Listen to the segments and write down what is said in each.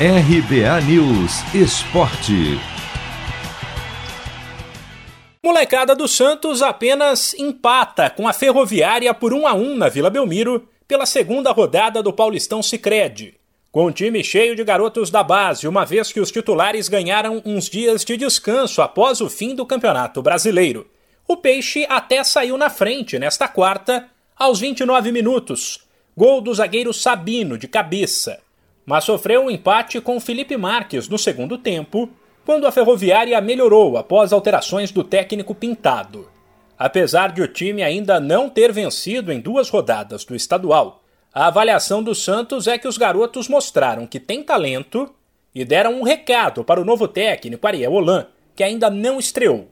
RBA News Esporte. Molecada do Santos apenas empata com a Ferroviária por 1 a 1 na Vila Belmiro pela segunda rodada do Paulistão Sicredi. Com o time cheio de garotos da base, uma vez que os titulares ganharam uns dias de descanso após o fim do Campeonato Brasileiro. O Peixe até saiu na frente nesta quarta, aos 29 minutos. Gol do zagueiro Sabino de cabeça mas sofreu um empate com Felipe Marques no segundo tempo, quando a Ferroviária melhorou após alterações do técnico Pintado. Apesar de o time ainda não ter vencido em duas rodadas do estadual, a avaliação do Santos é que os garotos mostraram que têm talento e deram um recado para o novo técnico Ariel Holan, que ainda não estreou.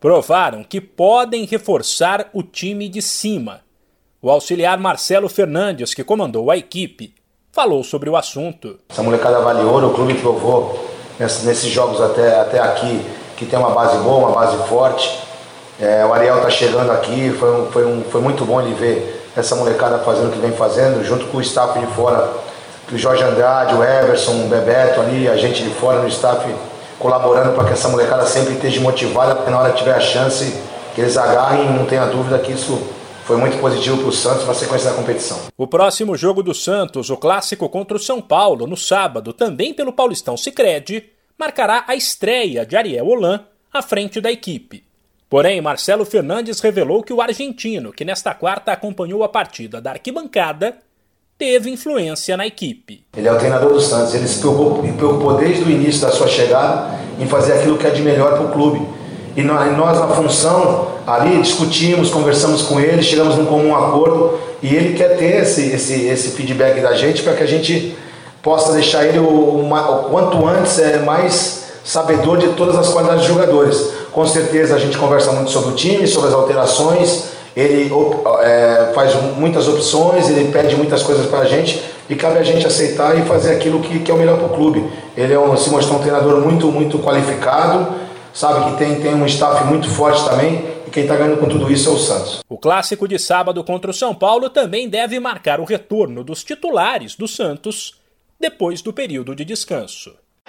Provaram que podem reforçar o time de cima. O auxiliar Marcelo Fernandes, que comandou a equipe, falou sobre o assunto. Essa molecada vale ouro, o clube provou nesses jogos até, até aqui que tem uma base boa, uma base forte. É, o Ariel está chegando aqui, foi, um, foi, um, foi muito bom ele ver essa molecada fazendo o que vem fazendo, junto com o staff de fora, o Jorge Andrade, o Everson, o Bebeto ali, a gente de fora no staff colaborando para que essa molecada sempre esteja motivada, porque na hora que tiver a chance, que eles agarrem, não tenha dúvida que isso foi muito positivo para o Santos na sequência da competição. O próximo jogo do Santos, o clássico contra o São Paulo, no sábado, também pelo Paulistão Sicredi, marcará a estreia de Ariel Holan à frente da equipe. Porém, Marcelo Fernandes revelou que o argentino, que nesta quarta acompanhou a partida da arquibancada, teve influência na equipe. Ele é o treinador do Santos, ele se preocupou, preocupou desde o início da sua chegada em fazer aquilo que é de melhor para o clube. E nós, na função, ali discutimos, conversamos com ele, chegamos num comum acordo e ele quer ter esse, esse, esse feedback da gente para que a gente possa deixar ele o, o, quanto antes é mais sabedor de todas as qualidades dos jogadores. Com certeza a gente conversa muito sobre o time, sobre as alterações, ele é, faz muitas opções, ele pede muitas coisas para a gente e cabe a gente aceitar e fazer aquilo que, que é o melhor para o clube. Ele é um, se mostrou um treinador muito, muito qualificado, sabe que tem, tem um staff muito forte também quem está ganhando com tudo isso é o Santos. O clássico de sábado contra o São Paulo também deve marcar o retorno dos titulares do Santos depois do período de descanso.